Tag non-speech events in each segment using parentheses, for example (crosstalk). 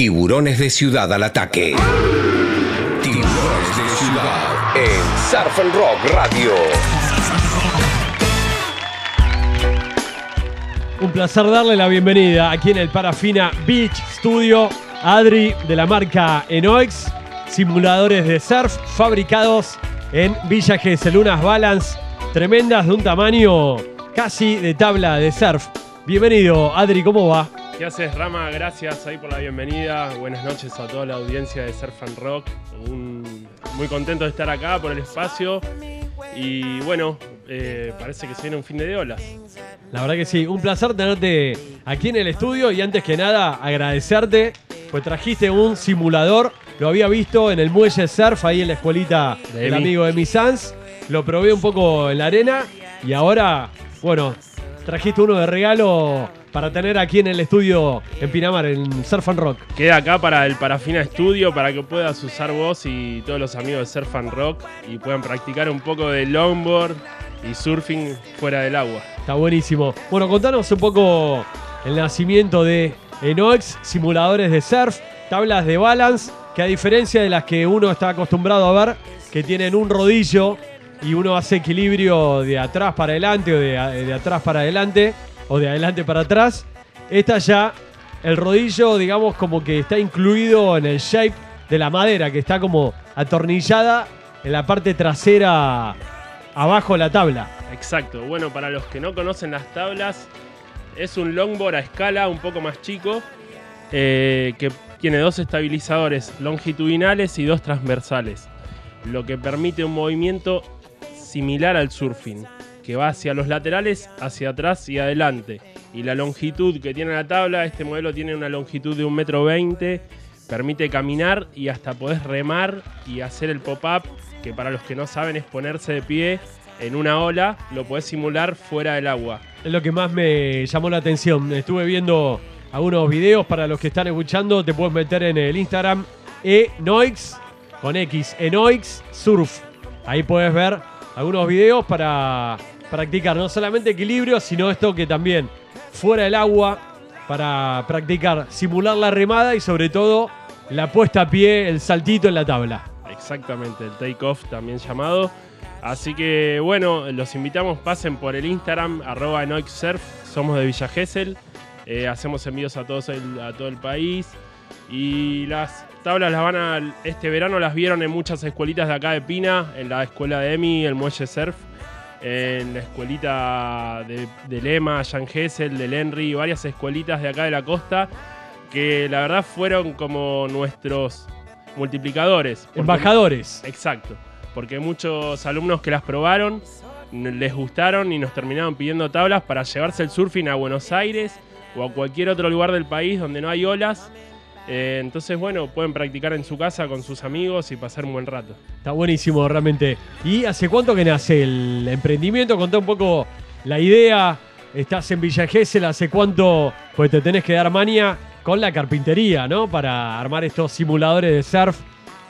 Tiburones de Ciudad al ataque. Tiburones de Ciudad en Surf and Rock Radio. Un placer darle la bienvenida aquí en el Parafina Beach Studio Adri de la marca Enoix, simuladores de surf fabricados en Villa Gesell, unas balance tremendas de un tamaño casi de tabla de surf. Bienvenido, Adri, ¿cómo va? ¿Qué haces, Rama? Gracias ahí por la bienvenida. Buenas noches a toda la audiencia de Surf and Rock. Un- muy contento de estar acá por el espacio. Y bueno, eh, parece que se viene un fin de olas. La verdad que sí, un placer tenerte aquí en el estudio y antes que nada agradecerte, pues trajiste un simulador, lo había visto en el muelle surf ahí en la escuelita De del Emi. amigo de mi Sans, lo probé un poco en la arena y ahora, bueno, trajiste uno de regalo para tener aquí en el estudio en Pinamar, en Surf and Rock. Queda acá para el Parafina Studio para que puedas usar vos y todos los amigos de Surf and Rock y puedan practicar un poco de longboard y surfing fuera del agua. Está buenísimo. Bueno, contanos un poco el nacimiento de Enox, simuladores de surf, tablas de balance, que a diferencia de las que uno está acostumbrado a ver, que tienen un rodillo y uno hace equilibrio de atrás para adelante o de, de atrás para adelante o de adelante para atrás, esta ya, el rodillo, digamos, como que está incluido en el shape de la madera, que está como atornillada en la parte trasera abajo de la tabla. Exacto. Bueno, para los que no conocen las tablas, es un longboard a escala un poco más chico eh, que tiene dos estabilizadores longitudinales y dos transversales, lo que permite un movimiento similar al surfing, que va hacia los laterales, hacia atrás y adelante. Y la longitud que tiene la tabla, este modelo tiene una longitud de 1,20 m, permite caminar y hasta podés remar y hacer el pop-up, que para los que no saben es ponerse de pie en una ola, lo podés simular fuera del agua. Es lo que más me llamó la atención. Estuve viendo algunos videos para los que están escuchando. Te puedes meter en el Instagram Enoix con X, Enoix Surf. Ahí puedes ver algunos videos para practicar no solamente equilibrio, sino esto que también fuera del agua para practicar, simular la remada y sobre todo la puesta a pie, el saltito en la tabla. Exactamente, el take-off también llamado. Así que bueno, los invitamos, pasen por el Instagram, arroba Surf, somos de Villa Gesell, eh, hacemos envíos a, todos a todo el país y las tablas las van a, este verano las vieron en muchas escuelitas de acá de Pina, en la escuela de Emi, el Muelle Surf, en la escuelita de, de Lema, Jan Gesell, del Henry, varias escuelitas de acá de la costa que la verdad fueron como nuestros multiplicadores. porque- Embajadores. Exacto, porque muchos alumnos que las probaron les gustaron y nos terminaron pidiendo tablas para llevarse el surfing a Buenos Aires o a cualquier otro lugar del país donde no hay olas. Eh, entonces, bueno, pueden practicar en su casa con sus amigos y pasar un buen rato. Está buenísimo, realmente. ¿Y hace cuánto que nace el emprendimiento? Contá un poco la idea. Estás en Villa Gesell, ¿hace cuánto pues te tenés que dar manía con la carpintería, ¿no? Para armar estos simuladores de surf.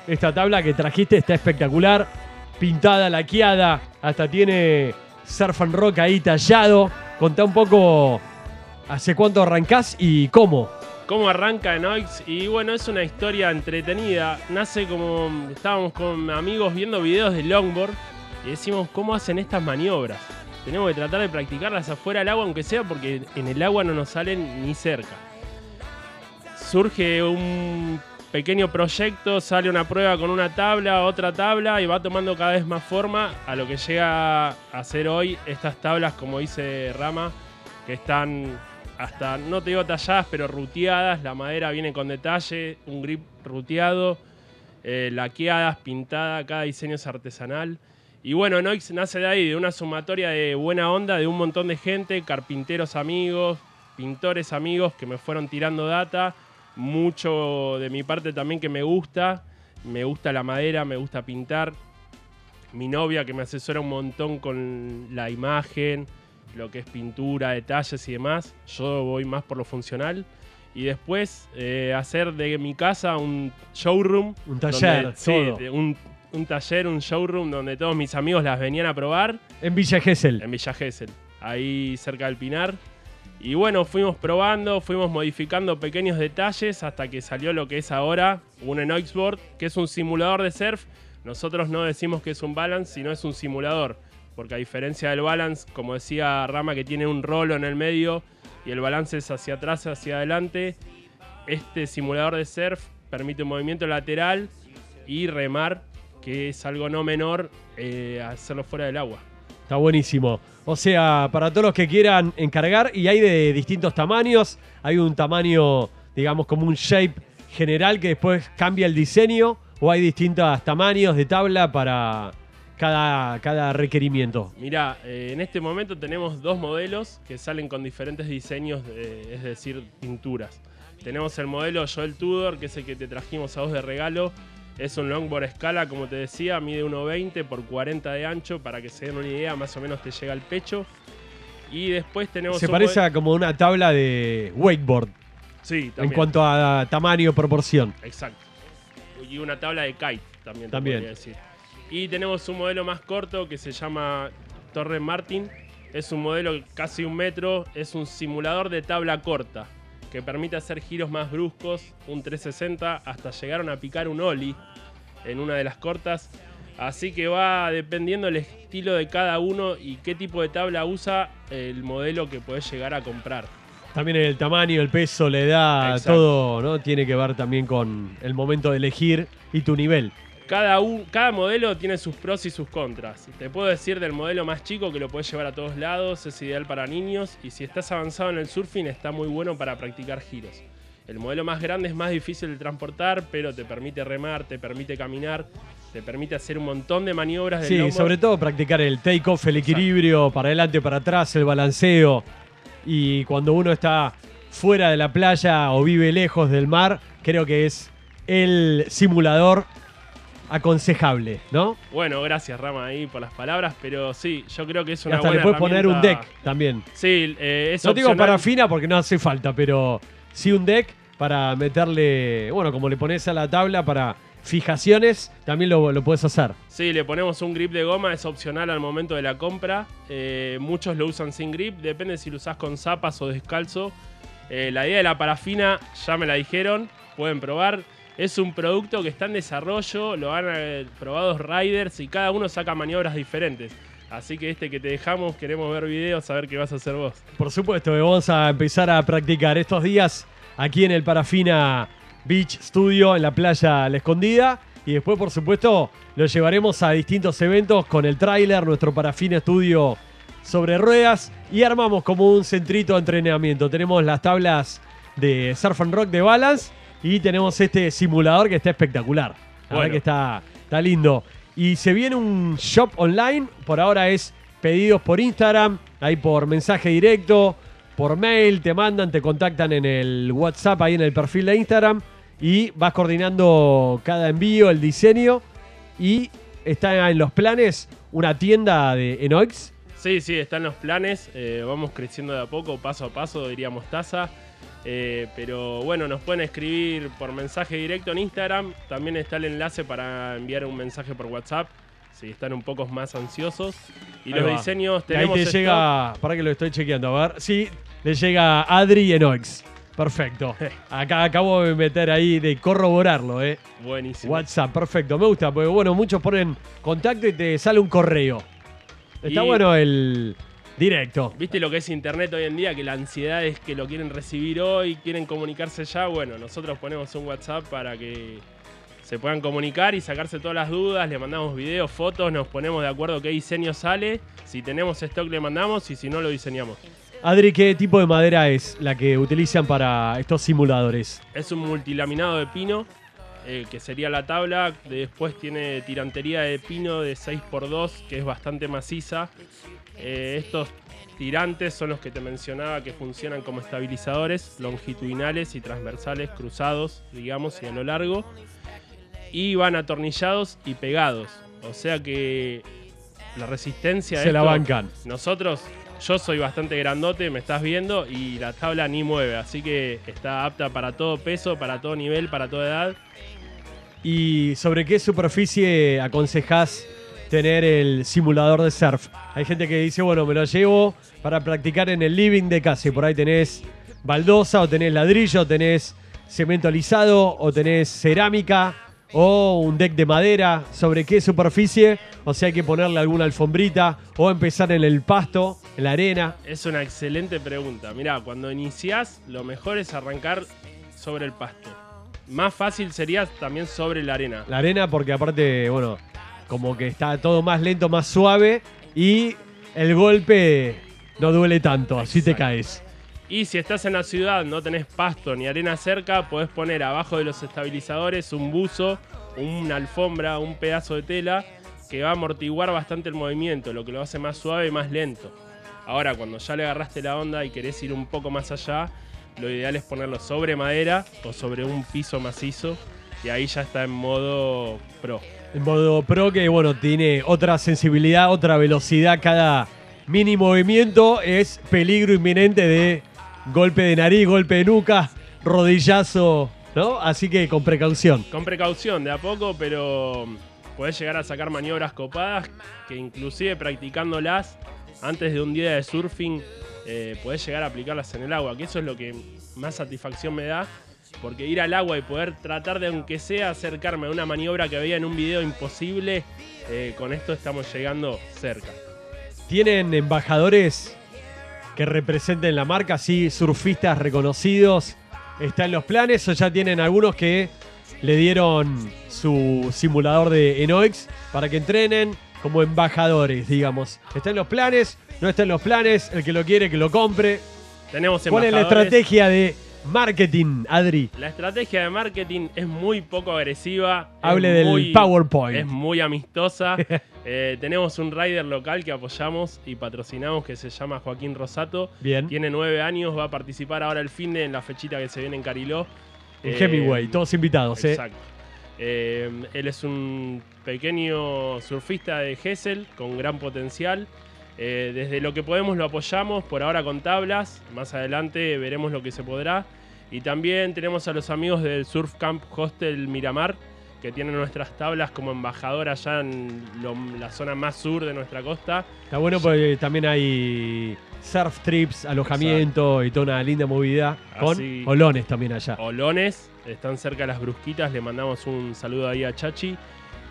Esta tabla que trajiste está espectacular. Pintada, laqueada, hasta tiene surf and rock ahí tallado. Contá un poco hace cuánto arrancás y cómo. ¿Cómo arranca Noix? Y bueno, es una historia entretenida. Nace como. Estábamos con amigos viendo videos de longboard y decimos, ¿cómo hacen estas maniobras? Tenemos que tratar de practicarlas afuera del agua, aunque sea porque en el agua no nos salen ni cerca. Surge un pequeño proyecto, sale una prueba con una tabla, otra tabla y va tomando cada vez más forma a lo que llega a ser hoy estas tablas, como dice Rama, que están hasta, no te digo talladas, pero ruteadas. La madera viene con detalle, un grip ruteado, eh, laqueadas, pintada, cada diseño es artesanal. Y bueno, Noix nace de ahí, de una sumatoria de buena onda de un montón de gente, carpinteros amigos, pintores amigos que me fueron tirando data. Mucho de mi parte también que me gusta. Me gusta la madera, me gusta pintar. Mi novia que me asesora un montón con la imagen, lo que es pintura, detalles y demás. Yo voy más por lo funcional. Y después eh, hacer de mi casa un showroom. Un taller, donde- sí, todo. de un, un taller, un showroom donde todos mis amigos las venían a probar En Villa Gesell. en Villa Gesell, ahí cerca del Pinar. Y bueno, fuimos probando, fuimos modificando pequeños detalles hasta que salió lo que es ahora un Enoxboard, que es un simulador de surf. Nosotros no decimos que es un balance, sino es un simulador. Porque a diferencia del balance, como decía Rama, que tiene un rolo en el medio y el balance es hacia atrás, hacia adelante, este simulador de surf permite un movimiento lateral y remar, que es algo no menor, eh, hacerlo fuera del agua. Está buenísimo. O sea, para todos los que quieran encargar, y hay de distintos tamaños, hay un tamaño, digamos, como un shape general que después cambia el diseño, o hay distintos tamaños de tabla para cada, cada requerimiento. Mira, eh, en este momento tenemos dos modelos que salen con diferentes diseños, de- es decir, pinturas. Tenemos el modelo Joel Tudor, que es el que te trajimos a vos de regalo. Es un longboard a escala, como te decía, mide 1,20 por 40 de ancho, para que se den una idea, más o menos te llega al pecho. Y después tenemos Se parece a como una tabla de wakeboard Sí, en también. cuanto a tamaño, proporción. Exacto. Y una tabla de kite también. te También. podría decir. Y tenemos un modelo más corto que se llama Torre Martin. Es un modelo casi un metro. Es un simulador de tabla corta que permite hacer giros más bruscos, un 360, hasta llegaron a picar un ollie en una de las cortas. Así que va dependiendo el estilo de cada uno y qué tipo de tabla usa el modelo que podés llegar a comprar. También el tamaño, el peso, la edad, Exacto. todo, ¿no? Tiene que ver también con el momento de elegir y tu nivel. Cada, un- cada modelo tiene sus pros y sus contras. Te puedo decir del modelo más chico que lo puedes llevar a todos lados, es ideal para niños y si estás avanzado en el surfing está muy bueno para practicar giros. El modelo más grande es más difícil de transportar, pero te permite remar, te permite caminar, te permite hacer un montón de maniobras del Sí, sobre todo practicar el take-off, el equilibrio, para adelante, para atrás, el balanceo. Y cuando uno está fuera de la playa o vive lejos del mar, creo que es el simulador aconsejable, ¿no? Bueno, gracias Rama ahí por las palabras, pero sí, yo creo que es Y una hasta le buena puedes poner un deck también. Sí, eh, es No digo opcional. para fina porque no hace falta, pero sí un deck para meterle, bueno, como le pones a la tabla para fijaciones, también lo, lo puedes hacer. Sí, le ponemos un grip de goma, es opcional al momento de la compra. Eh, muchos lo usan sin grip, depende si lo usás con zapas o descalzo. Eh, la idea de la parafina ya me la dijeron, pueden probar. Es un producto que está en desarrollo, lo han eh, probado riders y cada uno saca maniobras diferentes. Así que este que te dejamos, queremos ver videos, a ver qué vas a hacer vos. Por supuesto, vamos a empezar a practicar estos días aquí en el Parafina Beach Studio en la playa La Escondida. Y después, por supuesto, lo llevaremos a distintos eventos con el tráiler, nuestro Parafina Studio sobre ruedas. Y armamos como un centrito de entrenamiento. Tenemos las tablas de Surf and Rock de Balance y tenemos este simulador que está espectacular. La verdad Bueno. que está, está lindo. Y se viene un shop online. Por ahora es pedidos por Instagram, ahí por mensaje directo, por mail, te mandan, te contactan en el WhatsApp, ahí en el perfil de Instagram. Y vas coordinando cada envío, el diseño. Y está en los planes una tienda de Enox. Sí, sí, están los planes. eh, vamos creciendo de a poco, paso a paso, diría Mostaza. Eh, pero bueno, nos pueden escribir por mensaje directo en Instagram. También está el enlace para enviar un mensaje por WhatsApp. Si están un poco más ansiosos. Y Ahí los va. diseños Y ahí tenemos. te llega, para que lo estoy chequeando, a ver. Sí, le llega Adri Enox. Perfecto. (laughs) Acá acabo de meter ahí de corroborarlo, ¿eh? Buenísimo. WhatsApp, perfecto. Me gusta, porque bueno, muchos ponen contacto y te sale un correo. Está Y- bueno el directo. ¿Viste lo que es internet hoy en día? Que la ansiedad es que lo quieren recibir hoy, quieren comunicarse ya. Bueno, nosotros ponemos un WhatsApp para que se puedan comunicar y sacarse todas las dudas. Le mandamos videos, fotos, nos ponemos de acuerdo qué diseño sale. Si tenemos stock le mandamos y si no lo diseñamos. Adri, ¿qué tipo de madera es la que utilizan para estos simuladores? Es un multilaminado de pino, eh, que sería la tabla. Después tiene tirantería de pino de 6x2, que es bastante maciza. Eh, estos tirantes son los que te mencionaba que funcionan como estabilizadores longitudinales y transversales cruzados, digamos, y a lo largo. Y van atornillados y pegados. O sea que la resistencia de Se la esto- bancan. nosotros, yo soy bastante grandote, me estás viendo, y la tabla ni mueve, así que está apta para todo peso, para todo nivel, para toda edad. ¿Y sobre qué superficie aconsejás tener el simulador de surf. Hay gente que dice, bueno, me lo llevo para practicar en el living de casa. Y por ahí tenés baldosa, o tenés ladrillo, o tenés cemento alisado, o tenés cerámica, o un deck de madera. ¿Sobre qué superficie? O sea, hay que ponerle alguna alfombrita, o empezar en el pasto, en la arena. Es una excelente pregunta. Mirá, cuando iniciás, lo mejor es arrancar sobre el pasto. Más fácil sería también sobre la arena. La arena, porque aparte, bueno, como que está todo más lento, más suave, y el golpe no duele tanto, así te caes. Y si estás en la ciudad, no tenés pasto ni arena cerca, podés poner abajo de los estabilizadores un buzo, una alfombra, un pedazo de tela que va a amortiguar bastante el movimiento, lo que lo hace más suave y más lento. Ahora, cuando ya le agarraste la onda y querés ir un poco más allá, lo ideal es ponerlo sobre madera o sobre un piso macizo y ahí ya está en modo pro. En modo pro que, bueno, tiene otra sensibilidad, otra velocidad. Cada mini movimiento es peligro inminente de golpe de nariz, golpe de nuca, rodillazo, ¿no? Así que con precaución. Con precaución, de a poco, pero podés llegar a sacar maniobras copadas que inclusive practicándolas antes de un día de surfing eh, podés llegar a aplicarlas en el agua, que eso es lo que más satisfacción me da, porque ir al agua y poder tratar de, aunque sea, acercarme a una maniobra que veía en un video imposible, eh, con esto estamos llegando cerca. ¿Tienen embajadores que representen la marca, así surfistas reconocidos? ¿Está en los planes o ya tienen algunos que le dieron su simulador de Enoix para que entrenen como embajadores, digamos? ¿Está en los planes? ¿No está en los planes? El que lo quiere, que lo compre. Tenemos ¿Cuál es la estrategia de marketing, Adri? La estrategia de marketing es muy poco agresiva. es Hable del muy- PowerPoint. Es muy amistosa. (laughs) Eh, tenemos un rider local que apoyamos y patrocinamos que se llama Joaquín Rosato. Bien. Tiene nueve años, va a participar ahora el fin de en la fechita que se viene en Cariló. En Eh, Hemingway, todos invitados, ¿eh? Exacto. Eh, él es un pequeño surfista de Gessel con gran potencial. Eh, desde lo que podemos lo apoyamos, por ahora con tablas. Más adelante veremos lo que se podrá. Y también tenemos a los amigos del Surf Camp Hostel Miramar, que tienen nuestras tablas como embajador allá en lo- la zona más sur de nuestra costa. Está bueno porque también hay surf trips, alojamiento y toda una linda movida con Así- olones también allá. Olones, están cerca de las brusquitas, le mandamos un saludo ahí a Chachi.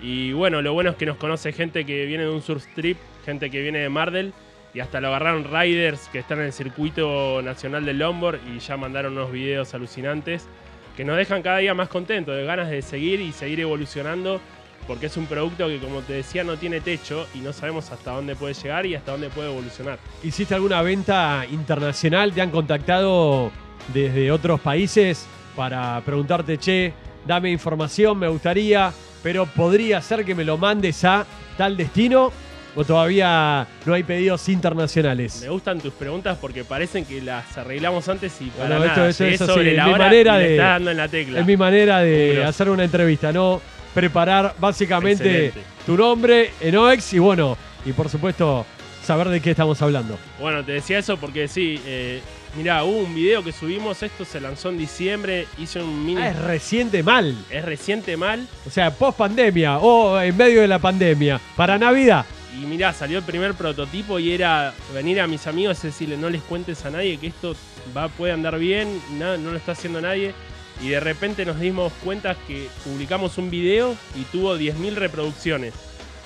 Y bueno, lo bueno es que nos conoce gente que viene de un surf trip, gente que viene de Mardel, y hasta lo agarraron riders que están en el circuito nacional del longboard y ya mandaron unos videos alucinantes que nos dejan cada día más contentos, de ganas de seguir y seguir evolucionando, porque es un producto que como te decía no tiene techo y no sabemos hasta dónde puede llegar y hasta dónde puede evolucionar. ¿Hiciste alguna venta internacional? ¿Te han contactado desde otros países para preguntarte, che, dame información, me gustaría, pero podría ser que me lo mandes a tal destino? ¿O todavía no hay pedidos internacionales? Me gustan tus preguntas porque parecen que las arreglamos antes y para Bueno, esto- nada. esto Llegué es sobre la mi hora manera de- estás dando en la tecla. Es mi manera de hacer una entrevista, ¿no? Preparar básicamente Excelente. tu nombre, Enoex, y bueno, y por supuesto, saber de qué estamos hablando. Bueno, te decía eso porque sí, eh, mirá, hubo un video que subimos, esto se lanzó en diciembre, hice un mini... Ah, es reciente mal. es reciente mal O sea, post pandemia o en medio de la pandemia. Para Navidad. y mirá, salió el primer prototipo y era venir a mis amigos y decirle no les cuentes a nadie que esto va, puede andar bien, no, no lo está haciendo nadie. Y de repente nos dimos cuenta que publicamos un video y tuvo 10.000 reproducciones.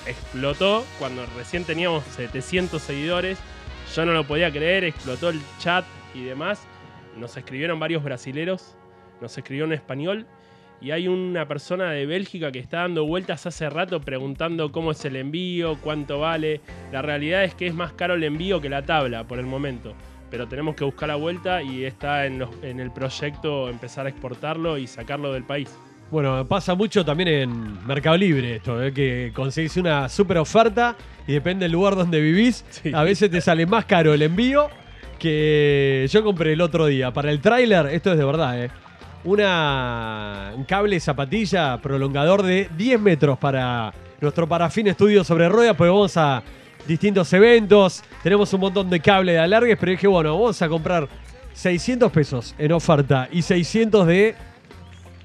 Explotó cuando recién teníamos 700 seguidores. Yo no lo podía creer, explotó el chat y demás. Nos escribieron varios brasileros, nos escribió en español. Y hay una persona de Bélgica que está dando vueltas hace rato preguntando cómo es el envío, cuánto vale. La realidad es que es más caro el envío que la tabla por el momento. Pero tenemos que buscar la vuelta y está en, los- en el proyecto empezar a exportarlo y sacarlo del país. Bueno, pasa mucho también en Mercado Libre esto, ¿eh? que conseguís una super oferta y depende del lugar donde vivís. Sí. A veces te sale más caro el envío que yo compré el otro día. Para el tráiler, esto es de verdad, ¿eh? Una, un cable zapatilla prolongador de 10 metros para nuestro parafín estudio sobre ruedas, porque vamos a distintos eventos, tenemos un montón de cable de alargues, pero dije, bueno, vamos a comprar 600 pesos en oferta y 600 de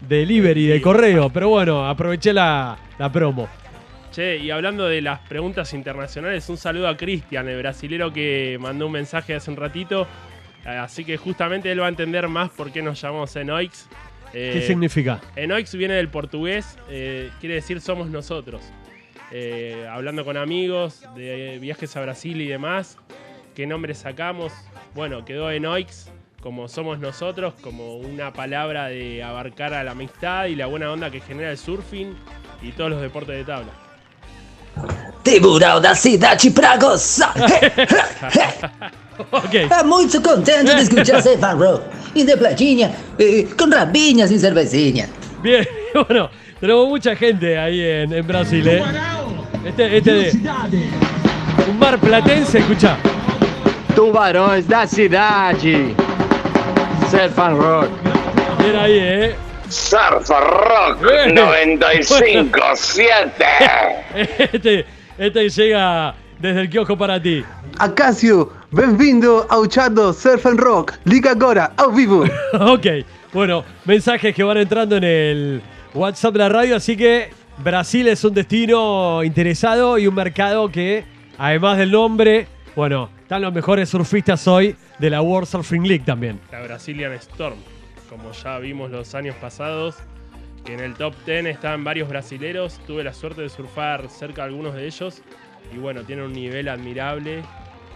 delivery, de correo, pero bueno, aproveché la, la promo. Che, y hablando de las preguntas internacionales, un saludo a Cristian, el brasilero que mandó un mensaje hace un ratito. Eh, Así que justamente él va a entender más por qué nos llamamos Enoix. Eh, ¿Qué significa? Enoix viene del portugués, eh, quiere decir somos nosotros. Eh, hablando con amigos de viajes a Brasil y demás, qué nombre sacamos. Bueno, quedó Enoix como somos nosotros, como una palabra de abarcar a la amistad y la buena onda que genera el surfing y todos los deportes de tabla. Tiburão da cidade pra gozar. Ok. (laughs) É muito contente de escuchar Stefan Rock. E de platinha, eh, com rabinhas e cervecinha. Bien, (laughs) bueno, tenemos mucha gente ahí en, en Brasil, ¿eh? Este, este, un mar platense, escucha. Tubarões da cidade. Surfan Rock. Bien ahí, ¿eh? Surf Rock Bien. 95.7. (laughs) Este, este llega desde el kiosco para ti. Acácio, bem-vindo ao Chado Surf and Rock. Liga agora, ao vivo. (laughs) ok, bueno, mensajes que van entrando en el WhatsApp de la radio, así que Brasil es un destino interesado y un mercado que, además del nombre, bueno, están los mejores surfistas hoy de la World Surfing League también. La Brazilian Storm, como ya vimos los años pasados, que en el top 10 están varios brasileros. Tuve la suerte de surfar cerca de algunos de ellos. Y bueno, tiene un nivel admirable,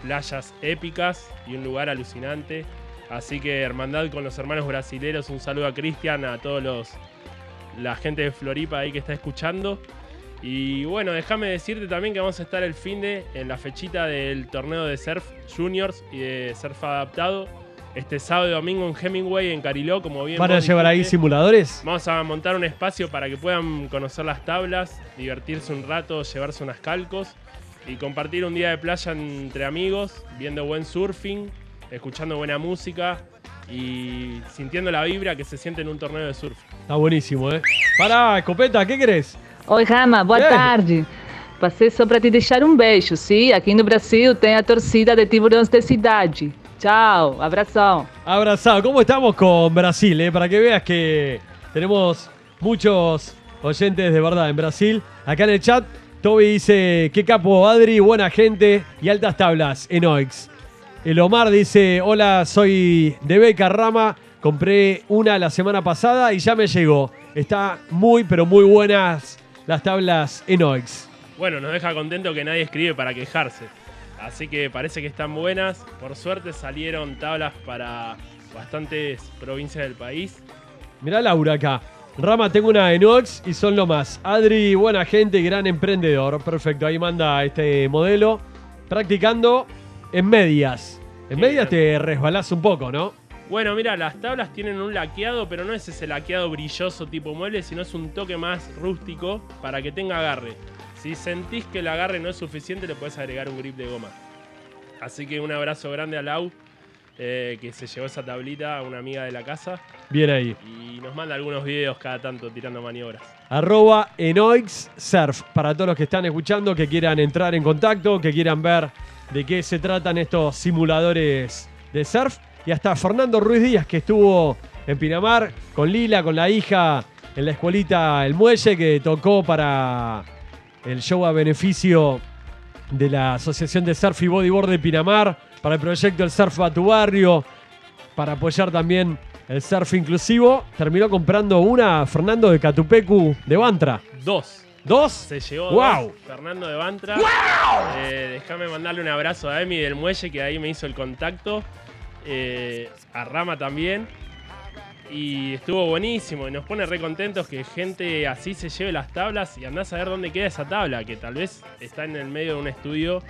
playas épicas y un lugar alucinante. Así que hermandad con los hermanos brasileros, un saludo a Cristian, a todos los la gente de Floripa ahí que está escuchando. Y bueno, déjame decirte también que vamos a estar el fin de en la fechita del torneo de surf juniors y de surf adaptado. Este sábado y domingo en Hemingway, en Cariló, como bien. ¿Van a llevar ahí dijiste. simuladores? Vamos a montar un espacio para que puedan conocer las tablas, divertirse un rato, llevarse unas calcos y compartir un día de playa entre amigos, viendo buen surfing, escuchando buena música y sintiendo la vibra que se siente en un torneo de surf. Está buenísimo, ¿eh? Pará, escopeta, ¿qué querés? Oi, Rama, boa Ei. tarde. Passei só para te deixar um beijo, sim? Aqui no Brasil tem a torcida de Tiburões da Cidade. Tchau, abração. Abrazado. ¿Cómo estamos con Brasil? eh? Para que veas que tenemos muchos oyentes de verdad en Brasil. Acá en el chat, Toby dice, qué capo Adri, buena gente y altas tablas en OX. El Omar dice, hola, soy de Beca Rama, compré una la semana pasada y ya me llegó. Está muy, pero muy buenas las tablas en OX. Bueno, nos deja contento que nadie escribe para quejarse. Así que parece que están buenas. Por suerte salieron tablas para bastantes provincias del país. Mirá Laura acá. Rama, tengo una en OX y son lo más. Adri, buena gente, gran emprendedor. Perfecto, ahí manda este modelo. Practicando en medias. En medias bien. te resbalás un poco, ¿no? Bueno, mira, las tablas tienen un laqueado, pero no es ese laqueado brilloso tipo mueble, sino es un toque más rústico para que tenga agarre. Si sentís que el agarre no es suficiente, le puedes agregar un grip de goma. Así que un abrazo grande a Lau, eh, que se llevó esa tablita a una amiga de la casa Bien ahí. y nos manda algunos videos cada tanto tirando maniobras. Arroba Enoix Surf. Para todos los que están escuchando, que quieran entrar en contacto, que quieran ver de qué se tratan estos simuladores de surf. Y hasta Fernando Ruiz Díaz, que estuvo en Pinamar con Lila, con la hija, en la escuelita El Muelle, que tocó para el show a beneficio de la Asociación de Surf y Bodyboard de Pinamar, para el proyecto El Surf a tu Barrio, para apoyar también el surf inclusivo. Terminó comprando una Fernando de Catupecu de Bantra. Dos. ¿Dos? Se llevó ¡Wow! dos, Fernando de Bantra. Eh, déjame mandarle un abrazo a Emi del Muelle, que ahí me hizo el contacto. Eh, a Rama también. Y estuvo buenísimo. Y nos pone re contentos que gente así se lleve las tablas y andás a ver dónde queda esa tabla, que tal vez está en el medio de un estudio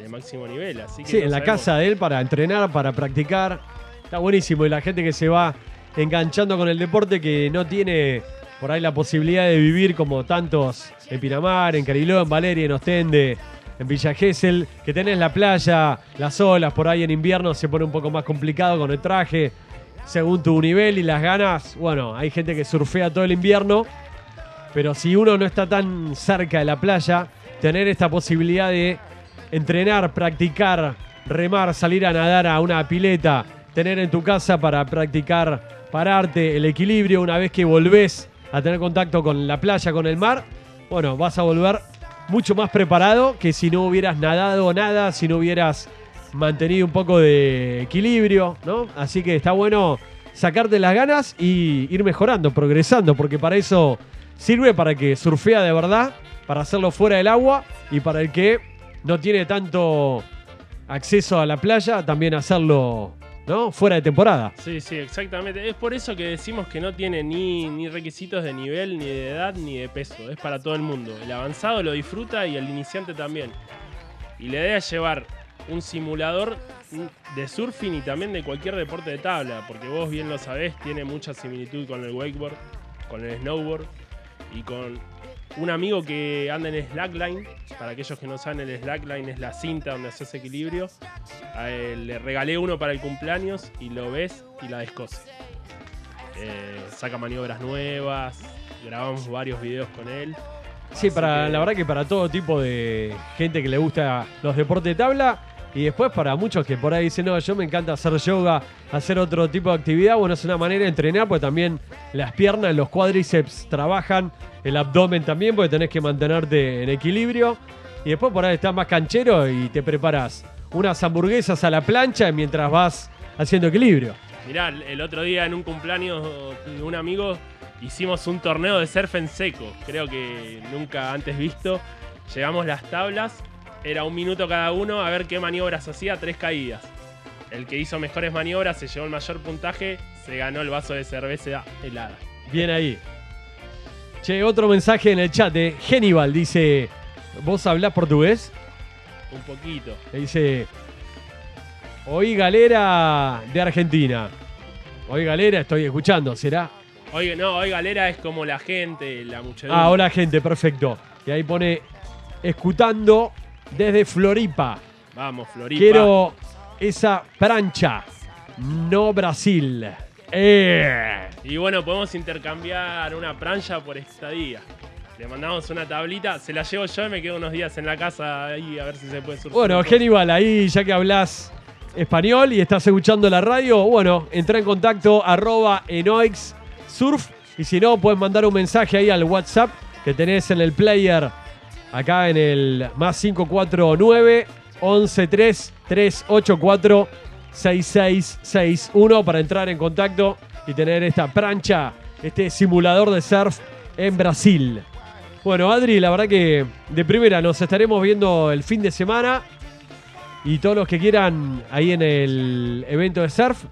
de máximo nivel. Así que Sí, no en la sabemos. casa de él para entrenar, para practicar. Está buenísimo. Y la gente que se va enganchando con el deporte que no tiene por ahí la posibilidad de vivir como tantos en Pinamar, en Cariló, en Valeria, en Ostende, en Villa Gesell, que tenés la playa, las olas, por ahí en invierno se pone un poco más complicado con el traje, según tu nivel y las ganas. Bueno, hay gente que surfea todo el invierno, pero si uno no está tan cerca de la playa, tener esta posibilidad de entrenar, practicar, remar, salir a nadar a una pileta, tener en tu casa para practicar pararte, el equilibrio, una vez que volvés a tener contacto con la playa, con el mar, bueno, vas a volver mucho más preparado que si no hubieras nadado nada, si no hubieras mantenido un poco de equilibrio, ¿no? Así que está bueno sacarte las ganas y ir mejorando, progresando, porque para eso sirve para que surfea de verdad, para hacerlo fuera del agua y para el que no tiene tanto acceso a la playa, también hacerlo ¿no? fuera de temporada. Sí, sí, exactamente. Es por eso que decimos que no tiene ni, ni requisitos de nivel, ni de edad, ni de peso. Es para todo el mundo. El avanzado lo disfruta y el iniciante también. Y la idea es llevar un simulador de surfing y también de cualquier deporte de tabla, porque vos bien lo sabés, tiene mucha similitud con el wakeboard, con el snowboard y con un amigo que anda en slackline. Para aquellos que no saben, el slackline es la cinta donde haces equilibrio. A él le regalé uno para el cumpleaños y lo ves y la descose. Eh, saca maniobras nuevas, grabamos varios videos con él. Sí, para, que- la verdad que para todo tipo de gente que le gusta los deportes de tabla y después para muchos que por ahí dicen, no, yo me encanta hacer yoga, hacer otro tipo de actividad, bueno, es una manera de entrenar, pues también las piernas, los cuádriceps trabajan, el abdomen también, porque tenés que mantenerte en equilibrio. Y después por ahí estás más canchero y te preparas unas hamburguesas a la plancha mientras vas haciendo equilibrio. Mirá, el- otro día en un cumpleaños de un amigo hicimos un torneo de surf en seco. Creo que nunca antes visto. Llegamos las tablas, era un minuto cada uno a ver qué maniobras hacía, tres caídas. El que hizo mejores maniobras se llevó el mayor puntaje, se ganó el vaso de cerveza helada. Bien ahí. Che, otro mensaje en el chat de Genibal dice, ¿vos hablás portugués? Un poquito. Le dice, oí galera de Argentina. Oí galera, estoy escuchando, ¿será? Oye, no, hoy galera es como la gente, la muchedumbre. Ah, hola gente, perfecto. Y ahí pone, escutando desde Floripa. Vamos, Floripa. Quiero esa prancha, no Brasil. Eh. Y bueno, podemos intercambiar una plancha por estadía. Le mandamos una tablita, se la llevo yo y me quedo unos días en la casa ahí a ver si se puede surfear. Bueno. Genibal, ahí ya que hablas español y estás escuchando la radio, bueno, entra en contacto arroba y si no, puedes mandar un mensaje ahí al WhatsApp que tenés en el player acá en el más 549 113 384 6661 para entrar en contacto y tener esta plancha, este simulador de surf en Brasil. Bueno, Adri, la verdad que de primera nos estaremos viendo el fin de semana. Y todos los que quieran ahí en el evento de surf,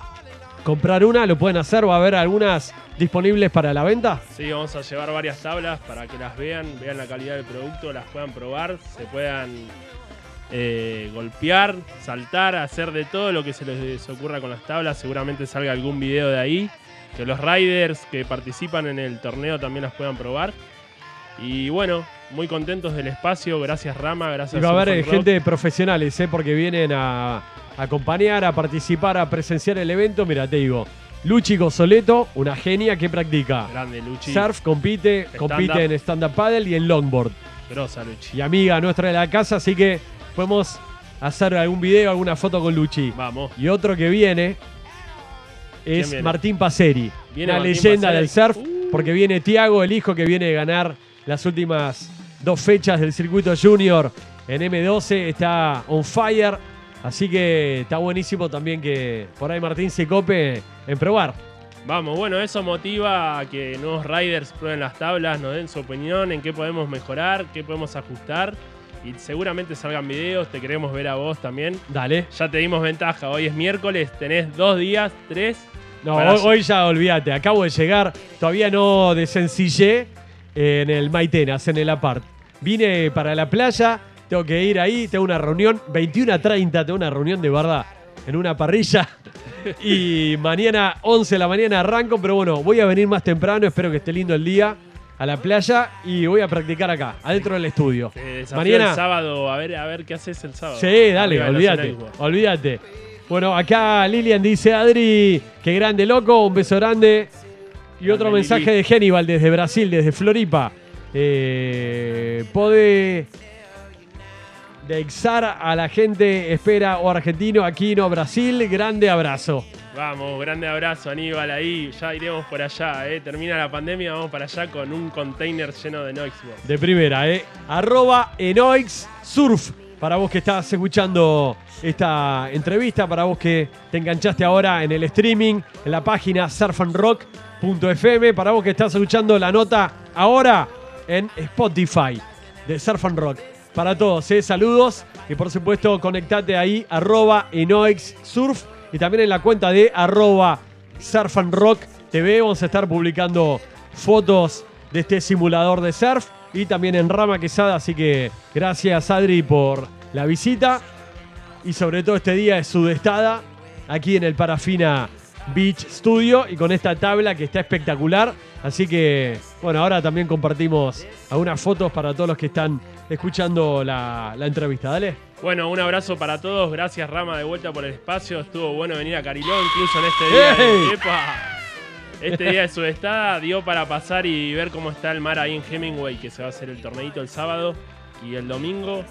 comprar una, lo pueden hacer. Va a haber algunas disponibles para la venta. Sí, vamos a llevar varias tablas para que las vean, vean la calidad del producto, las puedan probar, se puedan eh, golpear, saltar, hacer de todo lo que se les ocurra con las tablas. Seguramente salga algún video de ahí. Que los riders que participan en el torneo también las puedan probar. Y bueno, muy contentos del espacio. Gracias Rama, Y gracias va a haber gente de profesionales, ¿eh? porque vienen a acompañar, a participar, a presenciar el evento. Mira, te digo, Luchi Gozoleto, una genia que practica Grande Luchi. surf, compite, compite en stand-up paddle y en longboard. Grosa Luchi. Y amiga nuestra de la casa, así que podemos hacer algún video, alguna foto con Luchi. Vamos. Y otro que viene ¿Quién es viene? Martín Paseri. Viene una Martín leyenda del surf, Uh. porque viene Tiago, el hijo que viene de ganar las últimas dos fechas del circuito junior en M12. Está on fire. Así que está buenísimo también que por ahí Martín se cope en probar. Vamos, bueno, eso motiva a que nuevos riders prueben las tablas, nos den su opinión en qué podemos mejorar, qué podemos ajustar. Y seguramente salgan videos, te queremos ver a vos también. Dale. Ya te dimos ventaja, hoy es miércoles, tenés dos días, tres. No, hoy ya olvídate. Acabo de llegar. Todavía no desencillé en el Maitenas, en el apart. Vine para la playa. Tengo que ir ahí. Tengo una reunión. 21 a 30. Tengo una reunión de verdad. En una parrilla. (laughs) Y mañana, 11 de la mañana, arranco. Pero bueno, voy a venir más temprano. Espero que esté lindo el día. A la playa. Y voy a practicar acá, adentro del estudio. Mañana. el sábado, a ver, a ver qué haces el sábado. Sí, dale, olvídate. Olvídate. Bueno, acá Lilian dice, Adri, qué grande loco, un beso grande. Y otro mensaje de Genibal desde Brasil, desde Floripa. Eh, pode deixar a la gente espera o argentino aquí no Brasil. Grande abrazo. Vamos, grande abrazo Aníbal ahí, ya iremos por allá, eh. termina la pandemia, vamos para allá con un container lleno de Noixbox. De primera, ¿eh? Arroba Enoix Surf. Para vos que estás escuchando esta entrevista, para vos que te enganchaste ahora en el streaming, en la página surfandrock.fm, para vos que estás escuchando la nota ahora en Spotify de Surf and Rock. Para todos, ¿eh? saludos y por supuesto conectate ahí, arroba Enoix Surf y también en la cuenta de arroba Surf and Rock TV. Vamos a estar publicando fotos de este simulador de surf y también en Rama Quesada. Así que gracias Adri por la visita y sobre todo este día de sudestada aquí en el Parafina Beach Studio y con esta tabla que está espectacular. Así que, bueno, ahora también compartimos algunas fotos para todos los que están escuchando la, la entrevista. Dale. Bueno, un abrazo para todos. Gracias, Rama, de vuelta por el espacio. Estuvo bueno venir a Cariló, incluso en este día. ¡Ey! De, ¡Epa! Este día de su estada dio para pasar y ver cómo está el mar ahí en Hemingway, que se va a hacer el torneito el sábado y el domingo.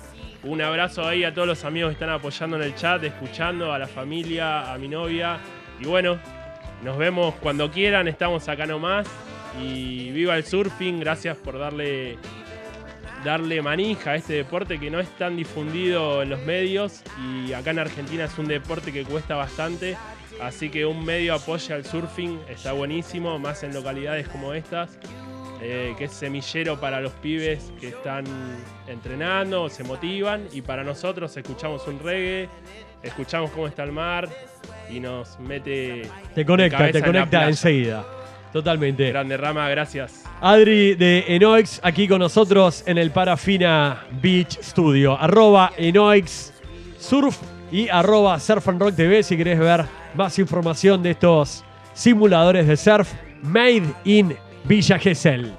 Un abrazo ahí a todos los amigos que están apoyando en el chat, escuchando, a la familia, a mi novia. Y bueno, nos vemos cuando quieran, estamos acá nomás. Y viva el surfing, gracias por darle darle manija a este deporte que no es tan difundido en los medios y acá en Argentina es un deporte que cuesta bastante, así que un medio apoya al surfing está buenísimo, más en localidades como estas, eh, que es semillero para los pibes que están entrenando, se motivan y para nosotros escuchamos un reggae, escuchamos cómo está el mar y nos mete... Te conecta, te en conecta playa. enseguida. Totalmente. Grande Rama, gracias. Adri de Enoix aquí con nosotros en el Parafina Beach Studio. Arroba Enoix Surf y arroba Surf and Rock TV si querés ver más información de estos simuladores de surf made in Villa Gesell.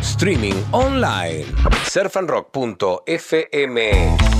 Streaming online. surfandrock.fm